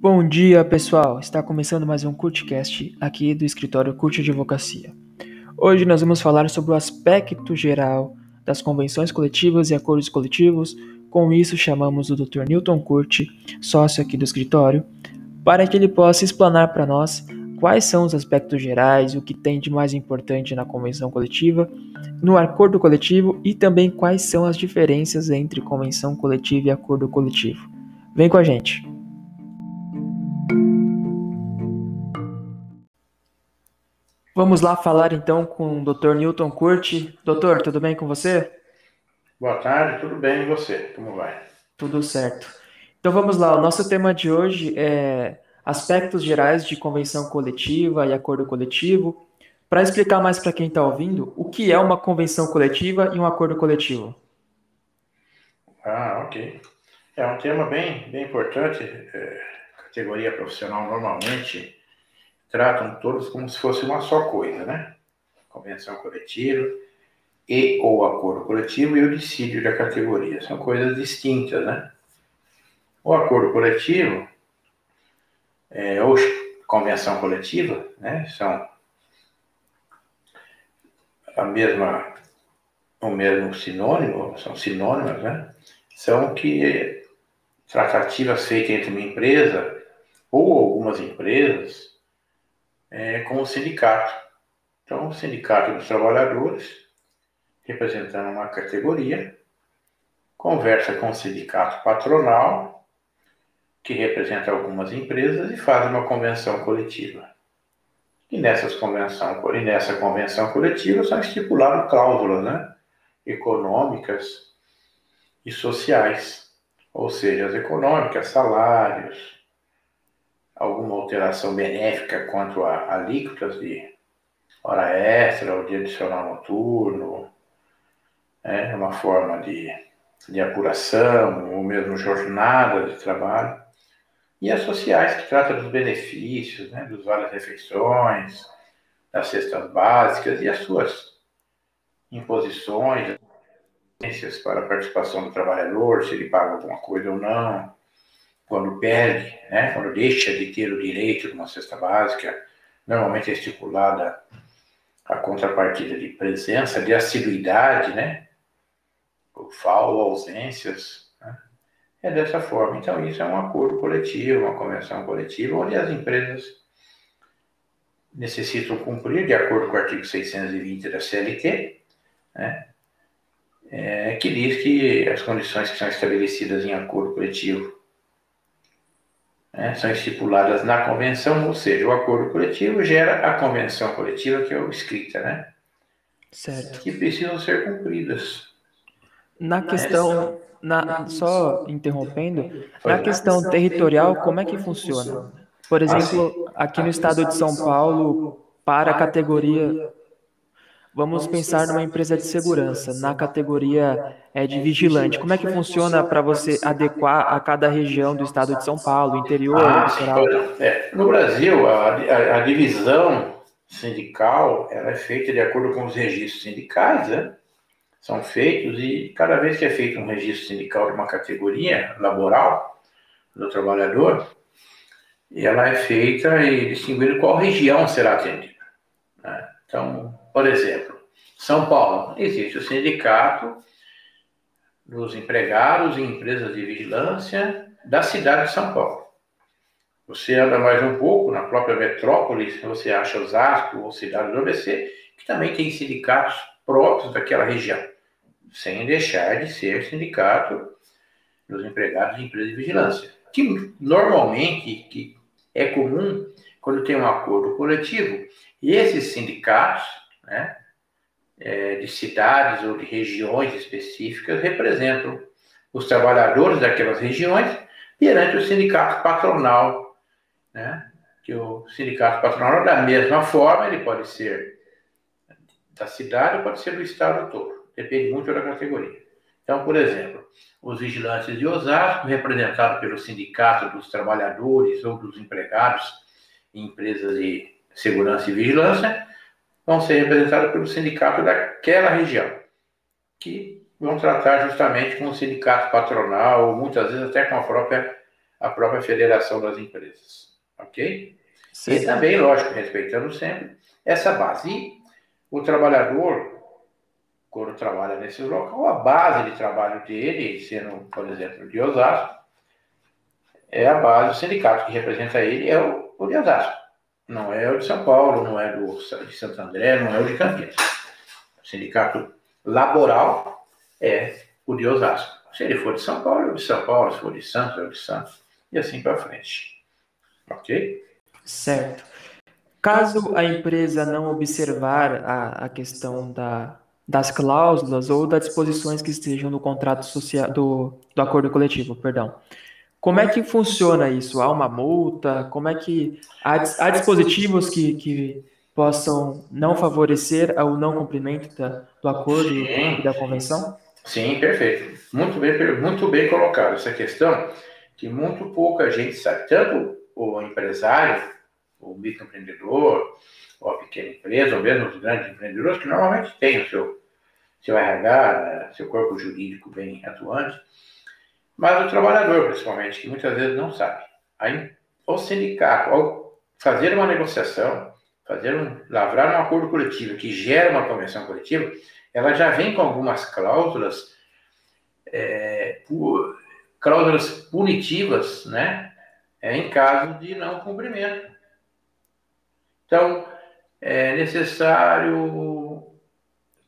Bom dia, pessoal! Está começando mais um CurtCast aqui do escritório Curte Advocacia. Hoje nós vamos falar sobre o aspecto geral das convenções coletivas e acordos coletivos. Com isso, chamamos o Dr. Newton Curti, sócio aqui do escritório, para que ele possa explanar para nós quais são os aspectos gerais, o que tem de mais importante na convenção coletiva, no acordo coletivo e também quais são as diferenças entre convenção coletiva e acordo coletivo. Vem com a gente! Vamos lá falar então com o Dr. Newton Curti. Doutor, tudo bem com você? Boa tarde, tudo bem e você? Como vai? Tudo certo. Então vamos lá, o nosso tema de hoje é aspectos gerais de convenção coletiva e acordo coletivo. Para explicar mais para quem está ouvindo, o que é uma convenção coletiva e um acordo coletivo? Ah, ok. É um tema bem, bem importante. É, categoria profissional normalmente tratam todos como se fosse uma só coisa, né? Convenção coletiva e ou acordo coletivo e o dissídio da categoria. São coisas distintas, né? O acordo coletivo é, ou convenção coletiva, né? São a mesma o mesmo sinônimo, são sinônimas, né? São que tratativas feitas entre uma empresa ou algumas empresas é, com o sindicato. Então, o Sindicato dos Trabalhadores, representando uma categoria, conversa com o sindicato patronal, que representa algumas empresas, e faz uma convenção coletiva. E, nessas convenção, e nessa convenção coletiva são estipuladas cláusulas né, econômicas e sociais, ou seja, as econômicas, salários, alguma alteração benéfica quanto a alíquotas de hora extra ou de adicional noturno, é uma forma de, de apuração, ou mesmo jornada de trabalho, e as sociais, que tratam dos benefícios, né, dos várias refeições, das cestas básicas e as suas imposições, para a participação do trabalhador, se ele paga alguma coisa ou não, quando perde, né, quando deixa de ter o direito de uma cesta básica, normalmente é estipulada a contrapartida de presença, de assiduidade, né, ou ausências? É dessa forma. Então, isso é um acordo coletivo, uma convenção coletiva, onde as empresas necessitam cumprir, de acordo com o artigo 620 da CLT, né, é, que diz que as condições que são estabelecidas em acordo coletivo né, são estipuladas na convenção, ou seja, o acordo coletivo gera a convenção coletiva, que é o escrita, né? Certo. Que precisam ser cumpridas. Na questão, na, só interrompendo, na questão territorial, como é que funciona? Por exemplo, aqui no estado de São Paulo, para a categoria Vamos pensar numa empresa de segurança, na categoria é, de vigilante. Como é que funciona para você adequar a cada região do estado de São Paulo, interior, ah, litoral? É, no Brasil, a, a, a, divisão sindical ela é feita de acordo com os registros sindicais, né? São feitos e cada vez que é feito um registro sindical de uma categoria laboral do trabalhador, ela é feita e distinguindo qual região será atendida. Né? Então, por exemplo, São Paulo, existe o sindicato dos empregados em empresas de vigilância da cidade de São Paulo. Você anda mais um pouco na própria metrópole, você acha Osasco ou cidade do ABC, que também tem sindicatos próprios daquela região, sem deixar de ser sindicato dos empregados de empresas de vigilância, que normalmente que é comum quando tem um acordo coletivo, e esses sindicatos né, é, de cidades ou de regiões específicas representam os trabalhadores daquelas regiões perante o sindicato patronal, né, que o sindicato patronal, da mesma forma, ele pode ser da cidade ou pode ser do estado todo, depende muito da categoria. Então, por exemplo, os vigilantes de Osasco, representados pelo sindicato dos trabalhadores ou dos empregados em empresas de segurança e vigilância, vão ser representados pelo sindicato daquela região. que vão tratar justamente com o sindicato patronal, ou muitas vezes até com a própria, a própria federação das empresas. Ok? Sim. E também, lógico, respeitando sempre essa base. E o trabalhador, quando trabalha nesse local, a base de trabalho dele, sendo, por exemplo, de Osasco, é a base, o sindicato que representa ele é o, o de Osasco. Não é o de São Paulo, não é do, de Santo André, não é o de Campinas. O sindicato laboral é o de Osasco. Se ele for de São Paulo, é o de São Paulo. Se for de Santos, é o de Santos. E assim para frente. Ok? Certo. Caso a empresa não observar a, a questão da, das cláusulas ou das disposições que estejam no contrato social do, do acordo coletivo, perdão. Como é que funciona isso? Há uma multa? Como é que há, há dispositivos que, que possam não favorecer o não cumprimento da, do acordo Sim. e da convenção? Sim, perfeito. Muito bem, muito bem colocado essa questão que muito pouca gente sabe. Tanto o empresário, o microempreendedor, ou a pequena empresa, ou mesmo os grandes empreendedores, que normalmente têm o seu, seu RH, seu corpo jurídico bem atuante, mas o trabalhador, principalmente, que muitas vezes não sabe. Aí, o sindicato, ao fazer uma negociação, fazer um, lavrar um acordo coletivo que gera uma convenção coletiva, ela já vem com algumas cláusulas, é, cláusulas punitivas, né, é, em caso de não cumprimento. Então, é necessário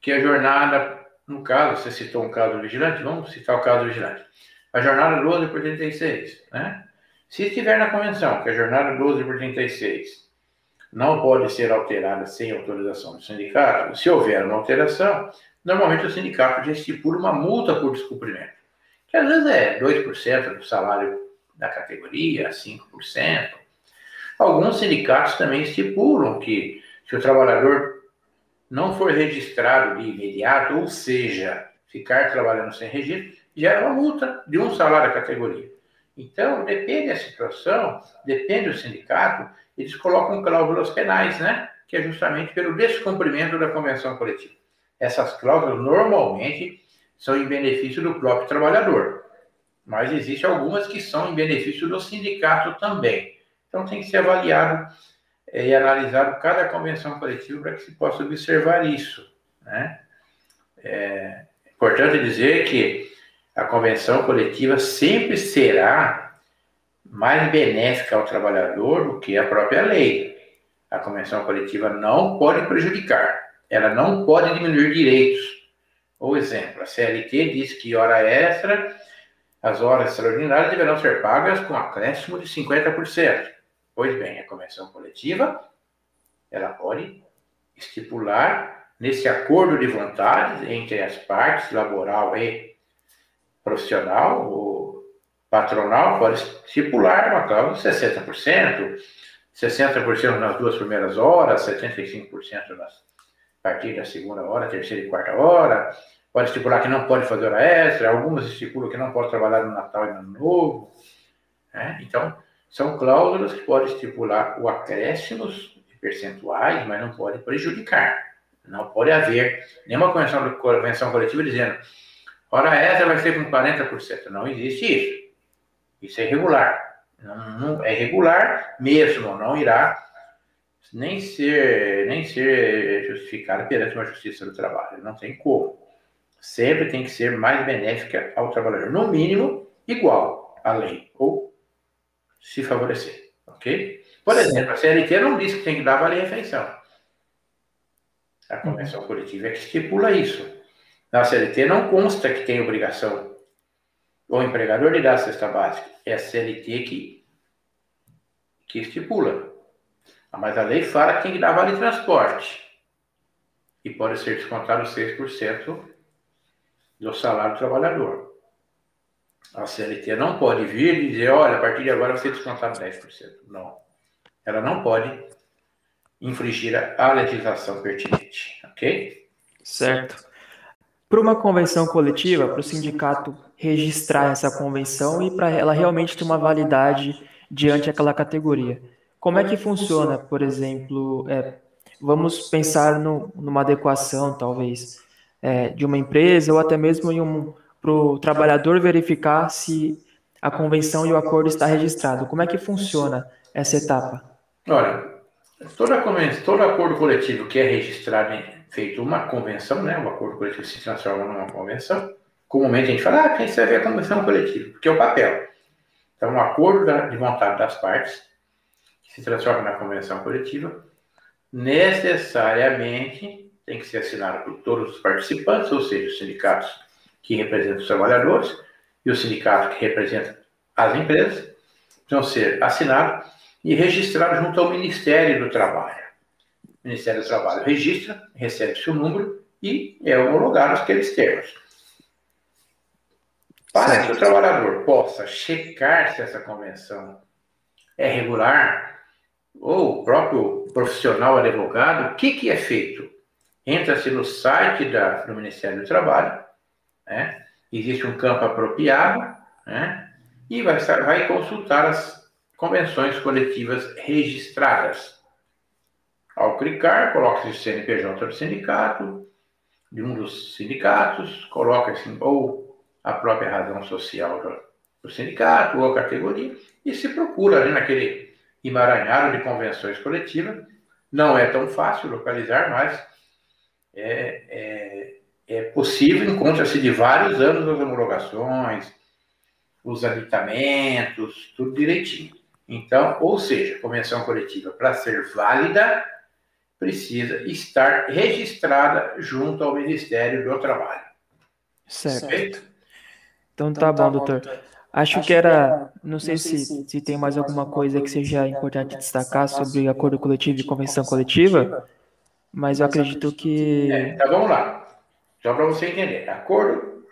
que a jornada, no caso, você citou um caso vigilante, vamos citar o caso vigilante. A jornada 12 por 36, né? Se estiver na convenção que a jornada 12 por 36 não pode ser alterada sem autorização do sindicato. Se houver uma alteração, normalmente o sindicato já estipula uma multa por descumprimento, que às vezes é 2% do salário da categoria, 5%. Alguns sindicatos também estipulam que se o trabalhador não for registrado de imediato, ou seja, ficar trabalhando sem registro, gera uma multa de um salário da categoria. Então, depende da situação, depende do sindicato, eles colocam cláusulas penais, né? Que é justamente pelo descumprimento da convenção coletiva. Essas cláusulas normalmente são em benefício do próprio trabalhador, mas existem algumas que são em benefício do sindicato também. Então tem que ser avaliado é, e analisado cada convenção coletiva para que se possa observar isso, né? É importante dizer que a convenção coletiva sempre será mais benéfica ao trabalhador do que a própria lei. A convenção coletiva não pode prejudicar, ela não pode diminuir direitos. Ou exemplo, a CLT diz que hora extra, as horas extraordinárias deverão ser pagas com acréscimo de 50%. Pois bem, a convenção coletiva, ela pode estipular nesse acordo de vontades entre as partes, laboral e profissional, ou patronal pode estipular uma cláusula de 60%, 60% nas duas primeiras horas, 75% nas partir da segunda hora, terceira e quarta hora. Pode estipular que não pode fazer hora extra, algumas estipulam que não pode trabalhar no Natal e no Ano Novo. Né? Então, são cláusulas que podem estipular o acréscimos de percentuais, mas não pode prejudicar. Não pode haver nenhuma convenção, convenção coletiva dizendo hora extra vai ser com 40%. Não existe isso. Isso é irregular. Não, não, é regular mesmo, não irá nem ser, nem ser justificado perante uma justiça do trabalho. Não tem como. Sempre tem que ser mais benéfica ao trabalhador. No mínimo, igual à lei. Ou se favorecer. Ok? Por exemplo, a CLT não diz que tem que dar vale-refeição. A convenção coletiva é que estipula isso. Na CLT não consta que tem obrigação o empregador lhe dá a cesta básica. É a CLT que, que estipula. Mas a lei fala que tem que dar vale transporte. E pode ser descontado 6% do salário do trabalhador. A CLT não pode vir e dizer, olha, a partir de agora você descontar 10%. Não. Ela não pode infringir a legislação pertinente. Ok? Certo. Para uma convenção coletiva, para o sindicato registrar essa convenção e para ela realmente ter uma validade diante daquela categoria. Como é que funciona, por exemplo, é, vamos pensar no, numa adequação, talvez, é, de uma empresa ou até mesmo um, para o trabalhador verificar se a convenção e o acordo está registrado. Como é que funciona essa etapa? Olha, toda todo acordo coletivo que é registrado feito uma convenção, né, o acordo coletivo se transforma numa convenção. Comumente a gente fala, ah, quem vai ver a convenção coletiva, porque é o papel. Então, um acordo de vontade das partes, que se transforma na convenção coletiva, necessariamente tem que ser assinado por todos os participantes, ou seja, os sindicatos que representam os trabalhadores e o sindicato que representa as empresas, vão ser assinados e registrados junto ao Ministério do Trabalho. O Ministério do Trabalho registra, recebe seu número e é homologado aqueles termos. Para certo. que o trabalhador possa checar se essa convenção é regular, ou o próprio profissional advogado, o que, que é feito? Entra-se no site da, do Ministério do Trabalho, né? existe um campo apropriado, né? e vai, vai consultar as convenções coletivas registradas. Ao clicar, coloca-se o CNPJ do sindicato, de um dos sindicatos, coloca-se ou a própria razão social do, sindicato ou a categoria, e se procura ali naquele emaranhado de convenções coletivas. Não é tão fácil localizar, mas é, é, é possível, encontra-se de vários anos as homologações, os aditamentos, tudo direitinho. Então, ou seja, convenção coletiva, para ser válida, precisa estar registrada junto ao Ministério do Trabalho. Certo. certo? Então tá, então, tá bom, doutor. doutor. Acho, Acho que era, não sei, não sei se, se, se tem mais alguma coisa que seja importante destacar sobre acordo coletivo e convenção coletiva, mas eu acredito que. É, então vamos lá. Só para você entender. Acordo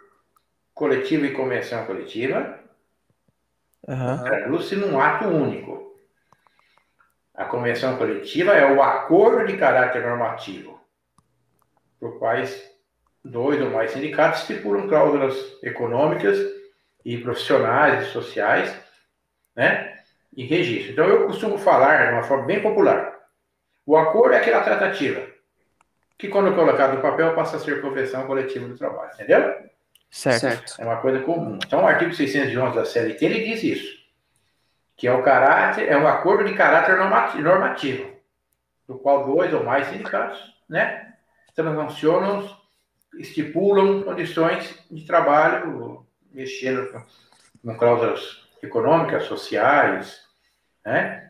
coletivo e convenção coletiva uhum. traduz-se num ato único. A convenção coletiva é o acordo de caráter normativo, por quais dois ou mais sindicatos estipulam cláusulas econômicas e profissionais e sociais, né? E registro. Então eu costumo falar de uma forma bem popular. O acordo é aquela tratativa que, quando colocado no papel, passa a ser convenção coletiva do trabalho, entendeu? Certo. É uma coisa comum. Então, o artigo 611 da CLT ele diz isso que é o caráter, é um acordo de caráter normativo, do qual dois ou mais sindicatos, né, transacionam, estipulam condições de trabalho, mexendo com, com cláusulas econômicas, sociais, né,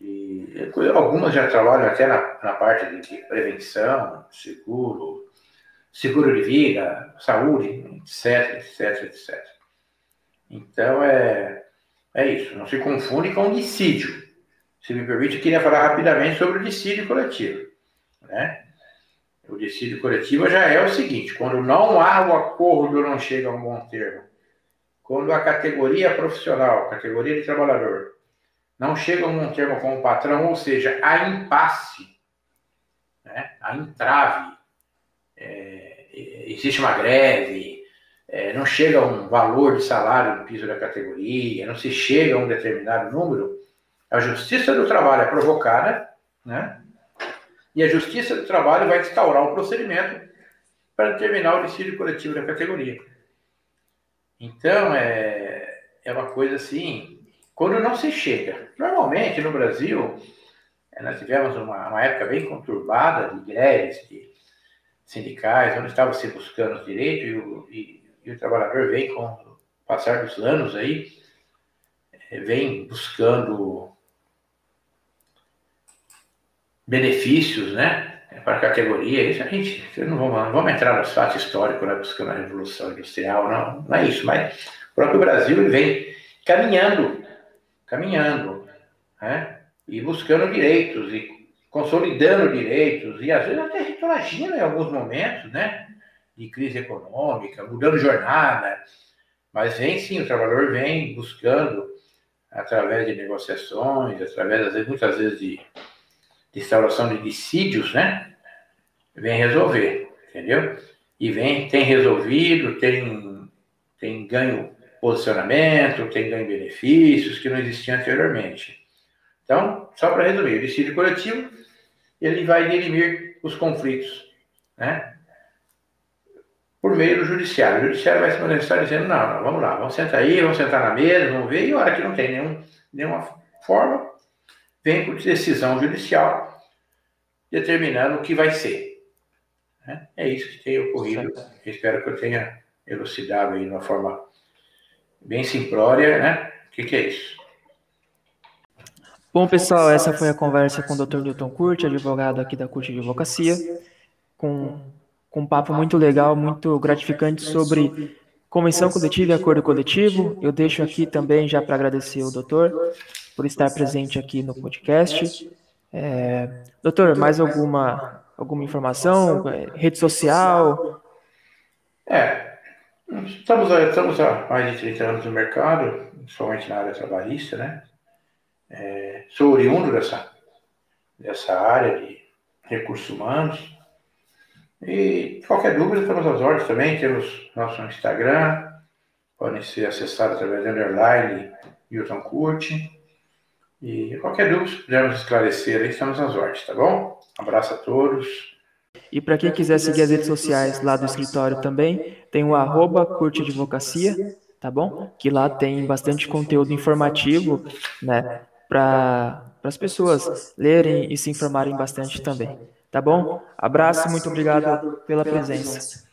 e algumas já trabalham até na, na parte de prevenção, seguro, seguro de vida, saúde, etc, etc, etc. Então, é, é isso, não se confunde com dissídio. Se me permite, eu queria falar rapidamente sobre o dissídio coletivo. Né? O dissídio coletivo já é o seguinte: quando não há o acordo, não chega a um bom termo. Quando a categoria profissional, categoria de trabalhador, não chega a um termo com o patrão, ou seja, há impasse, né? há entrave, é, existe uma greve, é, não chega a um valor de salário no piso da categoria, não se chega a um determinado número, a Justiça do Trabalho é provocada, né? E a Justiça do Trabalho vai instaurar o procedimento para determinar o dissídio coletivo da categoria. Então, é, é uma coisa assim, quando não se chega. Normalmente, no Brasil, é, nós tivemos uma, uma época bem conturbada de greves, de sindicais, onde estava se buscando os direitos e, e e o trabalhador vem, com o passar dos anos aí, é, vem buscando benefícios, né? Para a categoria, isso a gente, não vamos, não vamos entrar no fato histórico, né, buscando a Revolução Industrial, não, não é isso, mas o próprio Brasil vem caminhando, caminhando, né? E buscando direitos, e consolidando direitos, e às vezes até retroagindo em alguns momentos, né? de crise econômica, mudando jornada, mas vem sim, o trabalhador vem buscando, através de negociações, através, muitas vezes, de, de instauração de dissídios, né? Vem resolver, entendeu? E vem, tem resolvido, tem, tem ganho posicionamento, tem ganho benefícios que não existiam anteriormente. Então, só para resumir, o dissídio coletivo, ele vai dirimir os conflitos, né? por meio do judiciário. O judiciário vai se manifestar dizendo, não, não, vamos lá, vamos sentar aí, vamos sentar na mesa, vamos ver, e a hora que não tem nenhum, nenhuma forma, vem por decisão judicial determinando o que vai ser. Né? É isso que tem ocorrido. Espero que eu tenha elucidado aí de uma forma bem simplória, né? O que, que é isso? Bom, pessoal, essa foi a conversa com o Dr. Newton Curti, advogado aqui da Curte de Advocacia, com, com um papo muito legal, muito gratificante sobre convenção coletiva e acordo coletivo. Eu deixo aqui também já para agradecer o doutor por estar presente aqui no podcast. É, doutor, mais alguma, alguma informação? Rede social? É, estamos, estamos há mais de 30 anos no mercado, somente na área trabalhista, né? É, sou oriundo dessa, dessa área de recursos humanos. E qualquer dúvida, estamos às ordens também. Temos nosso Instagram, podem ser acessados através do underline Hilton Curti. E qualquer dúvida, se pudermos esclarecer, estamos às ordens, tá bom? Abraço a todos. E para quem quiser seguir as redes sociais lá do escritório também, tem o arroba Curte Advocacia, tá bom? Que lá tem bastante conteúdo informativo, né? para as pessoas lerem e se informarem bastante também. Tá bom? Abraço, muito obrigado pela presença.